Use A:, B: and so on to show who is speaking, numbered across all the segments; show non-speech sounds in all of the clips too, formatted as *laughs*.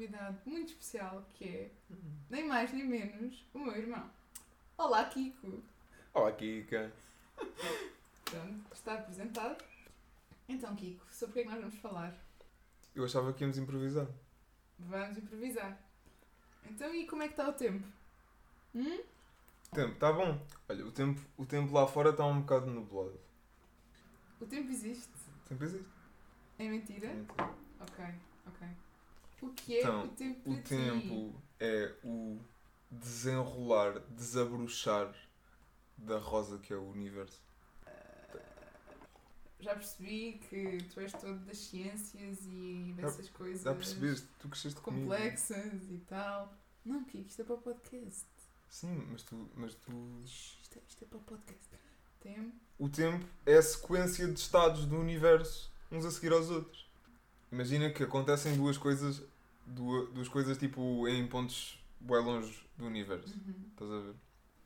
A: convidado muito especial que é, nem mais nem menos, o meu irmão. Olá, Kiko.
B: Olá, Kika.
A: Pronto, está apresentado. Então, Kiko, sobre o que é que nós vamos falar?
B: Eu achava que íamos improvisar.
A: Vamos improvisar. Então, e como é que está o tempo? Hum?
B: O tempo, está bom. Olha, o tempo, o tempo lá fora está um bocado nublado.
A: O tempo existe?
B: O tempo existe.
A: É mentira?
B: É mentira.
A: Ok, ok. O que é
B: Então,
A: o tempo
B: O
A: ti?
B: tempo é o desenrolar, desabrochar da rosa que é o universo.
A: Já percebi que tu és todo das ciências e dessas coisas
B: Já percebeste? Tu cresceste comigo.
A: complexas e tal. Não, Kiko, isto é para o podcast.
B: Sim, mas tu, mas tu...
A: Isto é, isto é para o podcast. Tempo.
B: O tempo é a sequência de estados do universo, uns a seguir aos outros. Imagina que acontecem duas coisas, duas, duas coisas tipo em pontos bem longe do universo.
A: Uhum.
B: Estás a ver?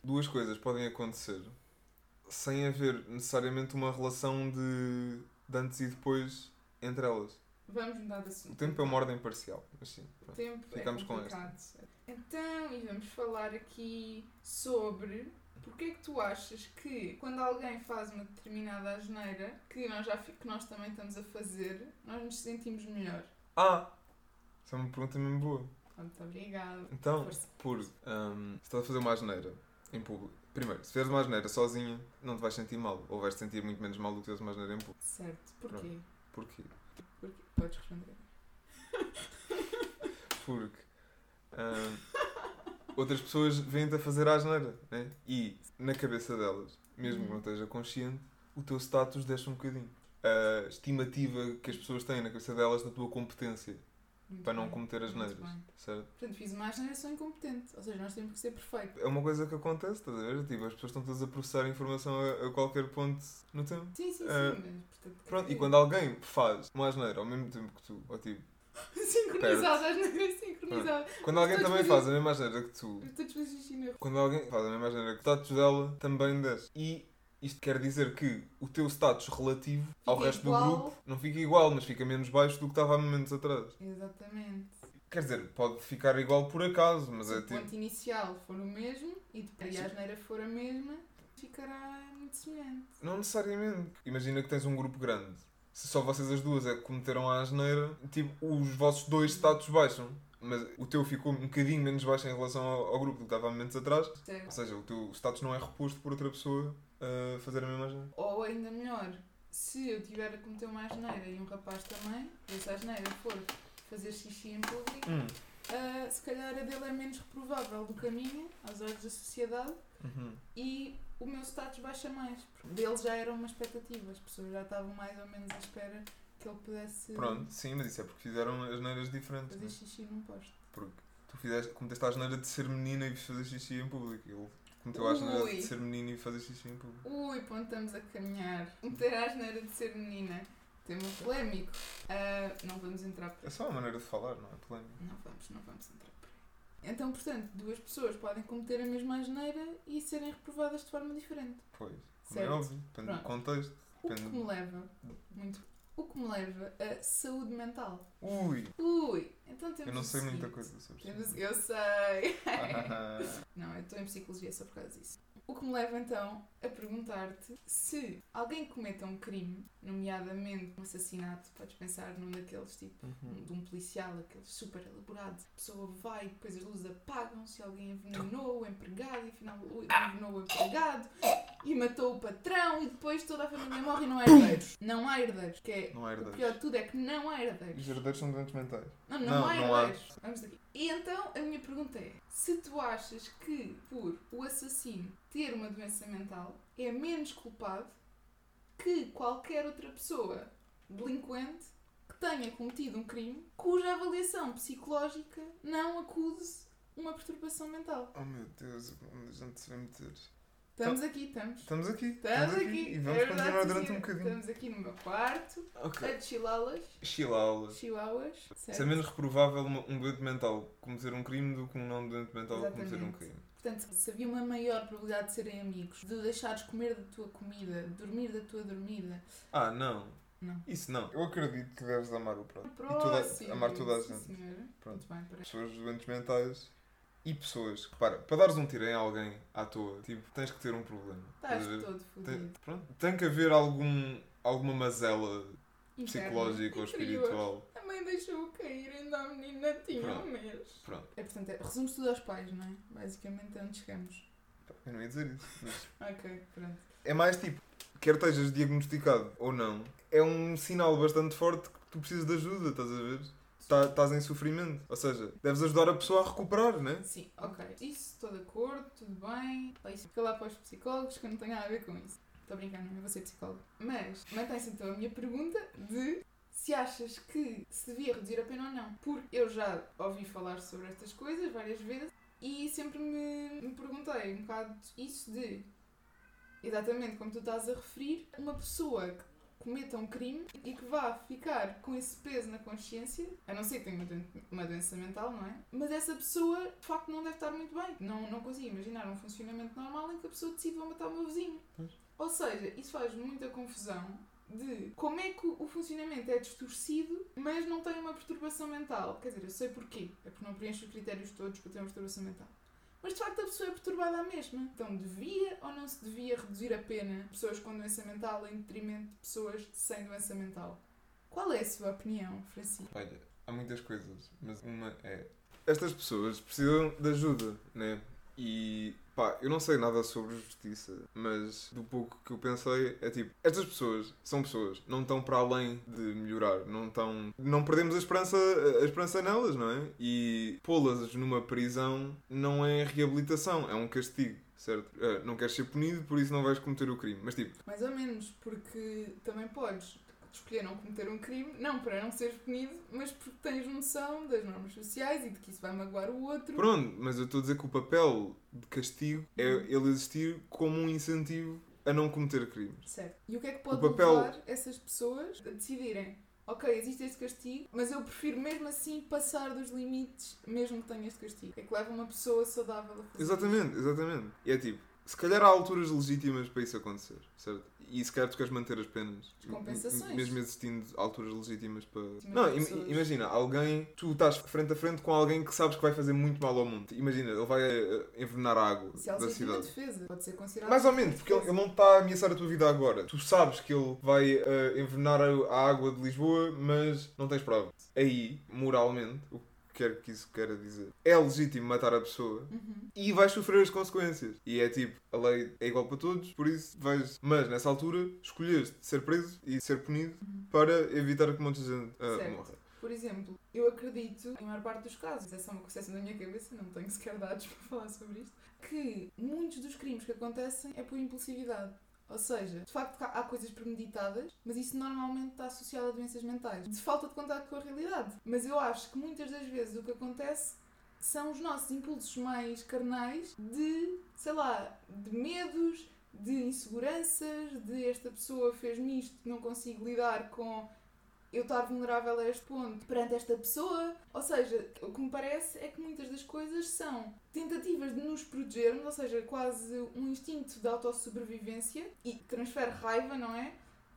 B: Duas coisas podem acontecer sem haver necessariamente uma relação de, de antes e depois entre elas.
A: Vamos mudar de assunto.
B: O tempo é uma ordem parcial, mas sim.
A: O tempo
B: Ficamos
A: é
B: com
A: complicado. Então, e vamos falar aqui sobre porque é que tu achas que quando alguém faz uma determinada asneira, que nós, já, que nós também estamos a fazer, nós nos sentimos melhor.
B: Ah! Essa é uma pergunta mesmo boa.
A: Muito obrigada.
B: Então,
A: Força.
B: por hum, se estás a fazer uma asneira em público. Primeiro, se fizeres uma asneira sozinha, não te vais sentir mal. Ou vais te sentir muito menos mal do que se fizeres uma asneira em público.
A: Certo. Porquê?
B: Porquê?
A: Porquê? Podes responder.
B: Porque hum, outras pessoas vêm-te a fazer a asneira, né? E na cabeça delas, mesmo que não
A: Uhum.
B: esteja consciente, o teu status desce um bocadinho. A estimativa que as pessoas têm na cabeça delas da tua competência
A: Muito
B: para não
A: bem,
B: cometer as neiras, certo?
A: Portanto, fiz uma asneira, sou incompetente. Ou seja, nós temos que ser perfeitos.
B: É uma coisa que acontece, estás a ver? Tipo, as pessoas estão todas a processar informação a, a qualquer ponto no tempo.
A: Sim, sim, sim.
B: Ah,
A: mas, portanto,
B: Pronto, e
A: é-
B: quando alguém faz uma asneira ao mesmo tempo que tu, ou tipo,
A: Sincronizada, asneira sincronizada.
B: quando alguém também faz a mesma asneira que tu,
A: rua.
B: quando alguém faz a mesma asneira que o status dela, também desce. E isto quer dizer que o teu status relativo ao
A: Fica
B: resto
A: igual.
B: do grupo não fica igual, mas fica menos baixo do que estava há momentos atrás.
A: Exatamente.
B: Quer dizer, pode ficar igual por acaso, mas
A: Se
B: é
A: o
B: tipo.
A: ponto inicial for o mesmo e depois
B: Sim.
A: a asneira for a mesma, ficará muito semelhante.
B: Não necessariamente. Imagina que tens um grupo grande. Se só vocês as duas é que cometeram a asneira, tipo, os vossos dois status baixam. Mas o teu ficou um bocadinho menos baixo em relação ao, ao grupo do que estava há momentos atrás. Ou
A: Certo?
B: seja, o teu status não é reposto por outra pessoa a fazer a mesma asneira.
A: Ou ainda melhor, se eu tiver a cometer uma asneira e um rapaz também, e essa asneira for fazer xixi em público,
B: Hum.
A: ah, se calhar a dele é menos reprovável do minha, aos olhos da sociedade,
B: Uhum.
A: e o meu status baixa mais. Porque dele já era uma expectativa, as pessoas já estavam mais ou menos à espera que ele pudesse
B: Pronto, sim, mas isso é porque fizeram asneiras diferentes.
A: fazer
B: Né?
A: xixi num posto.
B: Porque tu fizeste, cometeste a asneira de ser menina e fazer xixi em público. Ele cometeu a asneira de ser menino e fazer xixi em público.
A: Ui, onde estamos a caminhar? Meter a asneira de ser menina. Tema polémico. Ah, não vamos entrar por
B: É só uma maneira de falar, não é polémico.
A: Não vamos, não vamos entrar. Então, portanto, duas pessoas podem cometer a mesma asneira e serem reprovadas de forma diferente.
B: Pois, é
A: Certo.
B: óbvio, depende do
A: Pronto.
B: contexto.
A: O que
B: Depende-
A: me leva, muito, o que me leva a saúde mental.
B: Ui,
A: Ui, então temos
B: eu não
A: o
B: sei muita coisa sobre
A: Temos,
B: isso.
A: eu sei. *laughs* Não, eu estou em psicologia só por causa disso. O que me leva então a perguntar-te se alguém cometa um crime, nomeadamente um assassinato, podes pensar num daqueles tipo
B: Uhum.
A: de um policial, aqueles super elaborados. A pessoa vai, depois as luzes apagam-se, alguém envenenou o empregado e afinal envenenou o empregado e matou o patrão e depois toda a família morre e não há herdeiros. Não há herdeiros, que é
B: Não há
A: o
B: herdeiros.
A: pior de tudo é que não há herdeiros.
B: Os herdeiros são doentes mentais.
A: Não, não,
B: Não, não
A: herdeiros. Vamos daqui. E então a minha pergunta é: se tu achas que por o assassino ter uma doença mental é menos culpado que qualquer outra pessoa delinquente que tenha cometido um crime cuja avaliação psicológica não acuse uma perturbação mental?
B: Oh meu Deus, onde a gente se vai meter?
A: Estamos aqui, estamos.
B: Estamos aqui.
A: Estamos aqui.
B: E
A: É
B: vamos
A: verdade,
B: continuar
A: sim,
B: durante um bocadinho.
A: Estamos aqui no meu quarto,
B: Ok.
A: a de chilalas,
B: Chilaulas.
A: chihuahuas.
B: Se é
A: certo?
B: menos reprovável um doente mental cometer um crime do que um não doente mental cometer um
A: Exatamente.
B: crime.
A: Portanto, se havia uma maior probabilidade de serem amigos, de deixares comer da tua comida, de dormir da tua dormida.
B: Ah, não.
A: Não.
B: Isso não. Eu acredito que deves amar o próximo.
A: Próximo.
B: toda- amar toda a
A: sim,
B: gente.
A: senhora.
B: Pronto.
A: Muito bem, parece.
B: Pessoas doentes mentais e pessoas que, para, para dares um tiro em alguém à toa, tipo, tens que ter um problema.
A: Estás todo fodido.
B: pronto, tem que haver algum, alguma mazela
A: Interno,
B: psicológica ou espiritual.
A: A mãe deixou cair, ainda a menina tinha
B: Pronto.
A: um mês.
B: Pronto.
A: É, portanto, é, resume-se tudo aos pais, não é? Basicamente é onde chegamos.
B: Eu não ia dizer isso. mas
A: Ok, pronto.
B: É mais tipo, quer estejas diagnosticado ou não, é um sinal bastante forte que tu precisas de ajuda, estás a ver? Tá- Estás em sofrimento. Ou seja, deves ajudar a pessoa a recuperar, né?
A: Sim, ok. Isso, estou de acordo, tudo bem. Fica lá para os psicólogos que eu não tenho nada a ver com isso. Estou a brincar, não, vou ser psicóloga. Mas mantém-se então a minha pergunta de se achas que se devia reduzir a pena ou não. Porque eu já ouvi falar sobre estas coisas várias vezes e sempre me, me perguntei um bocado isso de exatamente como tu estás a referir, uma pessoa que cometa um crime e que vá ficar com esse peso na consciência, a não ser que tenha uma, doen- uma doença mental, não é? Mas essa pessoa, de facto, não deve estar muito bem. Não, não consigo imaginar um funcionamento normal em que a pessoa decide vou matar o meu vizinho.
B: Pois.
A: Ou seja, isso faz muita confusão de como é que o funcionamento é distorcido, mas não tem uma perturbação mental. Quer dizer, eu sei porquê. É porque não preenche os critérios todos para ter uma perturbação mental. Mas de facto a pessoa é perturbada à mesma. Então devia ou não se devia reduzir a pena pessoas com doença mental em detrimento de pessoas sem doença mental? Qual é a sua opinião, Francisco?
B: Olha, há muitas coisas, mas uma é. Estas pessoas precisam de ajuda, né? E pá, eu não sei nada sobre justiça, mas do pouco que eu pensei é tipo, estas pessoas são pessoas, não estão para além de melhorar, não estão. Não perdemos a esperança, a esperança nelas, não é? E pô-las numa prisão não é reabilitação, é um castigo. Certo? Eh, não queres ser punido, por isso não vais cometer o crime. Mas tipo,
A: Mais ou menos, porque também podes escolher não cometer um crime, não para não seres punido, mas porque tens noção das normas sociais e de que isso vai magoar o outro.
B: Pronto, mas eu estou a dizer que o papel de castigo é ele existir como um incentivo a não cometer crimes.
A: Certo. E o que é que pode
B: papel-
A: levar essas pessoas a decidirem ok, existe este castigo, mas eu prefiro mesmo assim passar dos limites, mesmo que tenha este castigo. É que leva uma pessoa saudável a fazer
B: Exatamente, exatamente. E é tipo, se calhar há alturas legítimas para isso acontecer, certo? E se calhar tu queres manter as penas.
A: As compensações.
B: Mesmo existindo alturas legítimas para. Não, im- imagina, alguém. Tu estás frente a frente com alguém que sabes que vai fazer muito mal ao mundo. Imagina, ele vai eh, envenenar a água.
A: Se
B: da cidade.
A: defesa, pode ser considerado.
B: Mais ou menos, porque ele, não está a ameaçar a tua vida agora. Tu sabes que ele vai eh, envenenar a, a água de Lisboa, mas não tens provas. Aí, moralmente, o que quer que isso queira dizer, é legítimo matar a pessoa
A: Uhum.
B: e vais sofrer as consequências. E é tipo, a lei é igual para todos, por isso vais. Mas nessa altura, escolheste ser preso e ser punido
A: Uhum.
B: para evitar que muita gente
A: Certo.
B: morra.
A: Por exemplo, eu acredito, em maior parte dos casos, é só uma concessão da minha cabeça, não tenho sequer dados *laughs* para falar sobre isto, que muitos dos crimes que acontecem é por impulsividade. Ou seja, de facto há coisas premeditadas, mas isso normalmente está associado a doenças mentais, de falta de contato com a realidade. Mas eu acho que muitas das vezes o que acontece são os nossos impulsos mais carnais de, sei lá, de medos, de inseguranças, de esta pessoa fez-me isto, não consigo lidar com eu estar vulnerável a este ponto perante esta pessoa. Ou seja, o que me parece é que muitas das coisas são tentativas de nos protegermos, ou seja, quase um instinto de autossobrevivência e transfere raiva, não é?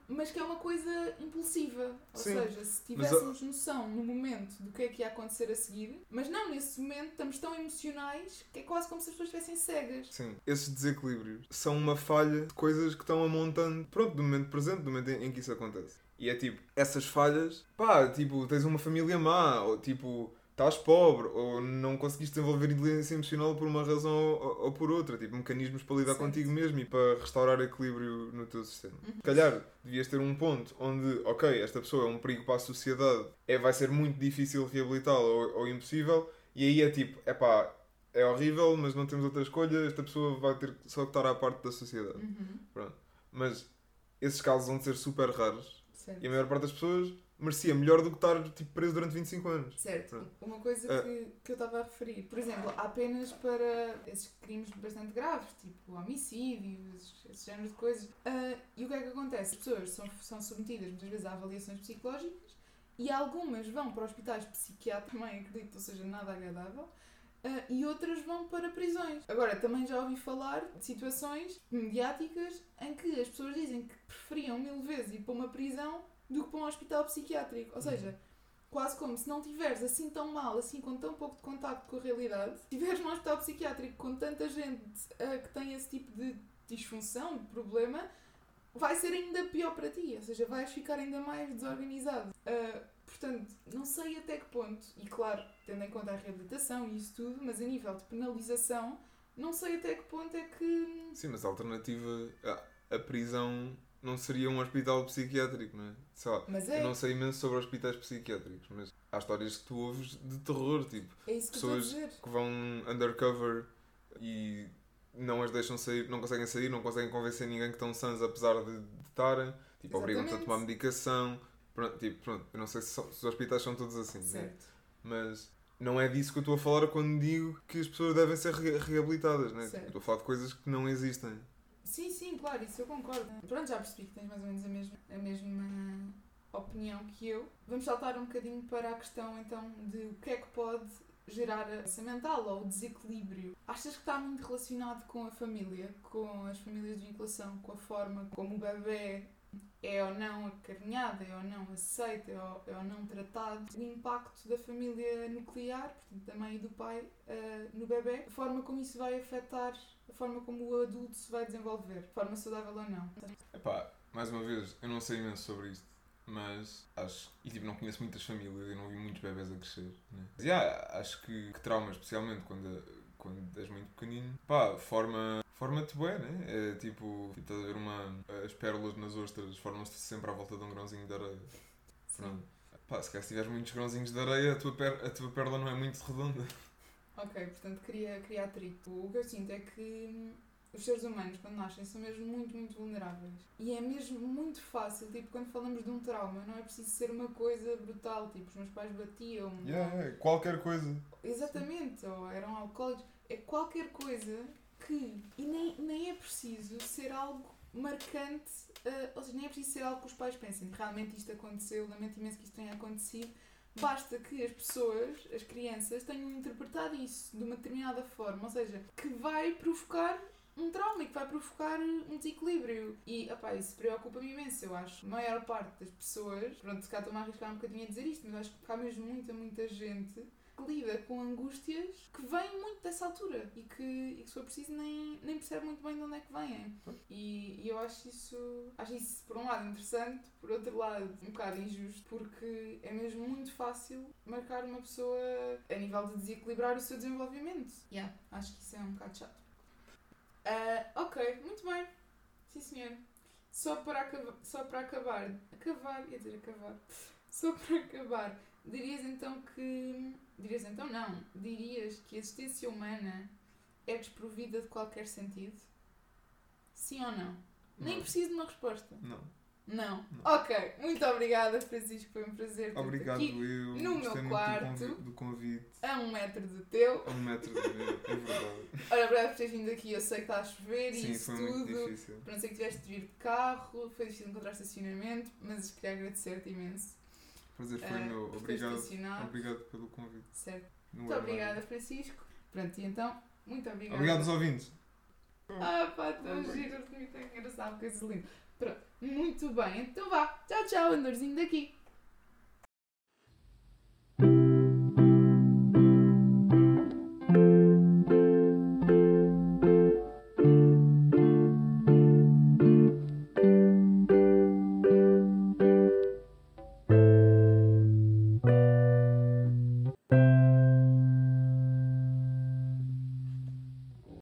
A: Mas que é uma coisa impulsiva. Ou
B: Sim.
A: seja, se tivéssemos noção no momento do que é que ia acontecer a seguir, mas não nesse momento estamos tão emocionais que é quase como se as pessoas estivessem cegas.
B: Sim, esses desequilíbrios são uma falha de coisas que estão amontando, pronto, do momento presente, do momento em que isso acontece. E é tipo, essas falhas, pá, tipo, tens uma família má, ou tipo, estás pobre, ou não conseguiste desenvolver inteligência emocional por uma razão ou, ou por outra, tipo, mecanismos para lidar
A: Certo.
B: contigo mesmo e para restaurar equilíbrio no teu sistema.
A: Uhum.
B: Se calhar devias ter um ponto onde, ok, esta pessoa é um perigo para a sociedade, é, vai ser muito difícil reabilitá-la ou, ou impossível, e aí é tipo, é pá, é horrível, mas não temos outra escolha, esta pessoa vai ter que só estar à parte da sociedade.
A: Uhum.
B: Mas esses casos vão ser super raros
A: Certo.
B: e a maior parte das pessoas merecia melhor do que estar tipo, preso durante 25 anos.
A: Certo.
B: Pronto.
A: Uma coisa
B: Ah.
A: que, que eu estava a referir, por exemplo, há penas para esses crimes bastante graves, tipo homicídios, esse género de coisas. Ah, e o que é que acontece? As pessoas são, são submetidas muitas vezes a avaliações psicológicas e algumas vão para hospitais psiquiátricos, também acredito, ou seja, nada agradável. Ah, e outras vão para prisões. Agora, também já ouvi falar de situações mediáticas em que as pessoas dizem que preferiam mil vezes ir para uma prisão do que para um hospital psiquiátrico. Ou seja, quase como se não tiveres assim tão mal, assim com tão pouco de contacto com a realidade, tiveres num hospital psiquiátrico com tanta gente ah, que tem esse tipo de disfunção, de problema, vai ser ainda pior para ti. Ou seja, vais ficar ainda mais desorganizado. Ah, portanto, não sei até que ponto, e claro, tendo em conta a reabilitação e isso tudo, mas a nível de penalização, não sei até que ponto é que.
B: Sim, mas a alternativa. A, a prisão não seria um hospital psiquiátrico, não é? Sei lá,
A: Mas é,
B: Eu não sei imenso sobre hospitais psiquiátricos, mas há histórias que tu ouves de terror, tipo,
A: é isso que
B: pessoas que vão undercover e não as deixam sair, não conseguem sair, não conseguem convencer ninguém que estão sãs apesar de estarem, tipo, obrigam-te a tomar medicação. Pronto, tipo, pronto, eu não sei se, são- se os hospitais são todos assim, né?
A: Certo.
B: mas não é disso que eu estou a falar quando digo que as pessoas devem ser re- reabilitadas, né?
A: Certo.
B: Estou a falar de coisas que não existem.
A: Sim, sim, claro, isso eu concordo. Pronto, já percebi que tens mais ou menos a mesma, a mesma opinião que eu. Vamos saltar um bocadinho para a questão então de o que é que pode gerar a doença mental ou o desequilíbrio. Achas que está muito relacionado com a família, com as famílias de vinculação, com a forma como o bebê é ou não acarinhado, é ou não aceito, é ou, é ou não tratado, o impacto da família nuclear, portanto da mãe e do pai, eh, no bebê, a forma como isso vai afetar a forma como o adulto se vai desenvolver, de forma saudável ou não.
B: Epá, mais uma vez, eu não sei imenso sobre isto, mas acho. E tipo, não conheço muitas famílias e não vi muitos bebés a crescer. Né? Mas yeah, acho que, que trauma, especialmente quando, quando és muito pequenino, pá, forma. Forma-te bem, né? É tipo, tipo, estás a ver uma. As pérolas nas ostras formam-se sempre à volta de um grãozinho de areia. Pronto. Pá, se calhar se tiveres muitos grãozinhos de areia, a tua, per, a tua pérola não é muito redonda.
A: Ok, portanto cria, cria atrito. O que eu sinto é que hum, os seres humanos, quando nascem, são mesmo muito, muito vulneráveis. E é mesmo muito fácil, tipo, quando falamos de um trauma, não é preciso ser uma coisa brutal, tipo, os meus pais batiam. ou-
B: qualquer coisa.
A: Exatamente, ou eram alcoólicos. É qualquer coisa que. E nem, nem é preciso ser algo marcante, eh, ou seja, nem é preciso ser algo que os pais pensem. Realmente isto aconteceu, lamento imenso que isto tenha acontecido. Basta que as pessoas, as crianças, tenham interpretado isso de uma determinada forma, ou seja, que vai provocar um trauma e que vai provocar um desequilíbrio. E, opá, isso preocupa-me imenso, eu acho. A maior parte das pessoas, pronto, se cá estou-me a arriscar um bocadinho a dizer isto, mas acho que há mesmo muita, muita gente que lida com angústias que vêm muito dessa altura e que, e que se for preciso, nem, nem percebe muito bem de onde é que vêm. E, e eu acho isso, acho isso, por um lado, interessante, por outro lado, um bocado injusto, porque é mesmo muito fácil marcar uma pessoa a nível de desequilibrar o seu desenvolvimento. Yeah, acho que isso é um bocado chato. Ah, ok, muito bem. Sim, senhor. Só para, acaba- só para acabar, acabar, ia dizer acabar, só para acabar, dirias então que, dirias então não, dirias que a existência humana é desprovida de qualquer sentido? Sim ou não? Nem
B: Não.
A: preciso de uma resposta.
B: Não.
A: Não.
B: Não.
A: Ok, muito obrigada, Francisco, foi um prazer ter-te
B: Obrigado,
A: aqui
B: eu.
A: no
B: Gostei
A: meu
B: muito
A: quarto.
B: Do, convi do convite.
A: a um metro do teu.
B: A um metro de mim, é verdade. *laughs*
A: Olha, obrigada por teres vindo aqui, eu sei que está a chover e
B: Sim,
A: isso
B: foi muito
A: tudo.
B: difícil.
A: Para não ser que tiveste de vir de carro, foi difícil encontrar estacionamento, mas queria agradecer-te imenso.
B: Prazer foi
A: ah,
B: meu. Obrigado. Obrigado pelo convite.
A: Certo.
B: No
A: Muito obrigada, Francisco. Pronto, e então, muito obrigada.
B: Obrigado aos ouvintes.
A: Ah, pá, tão giro, muito engraçado, coisa linda. Pronto, muito bem. Então vá. Tchau, tchau, andorzinho daqui.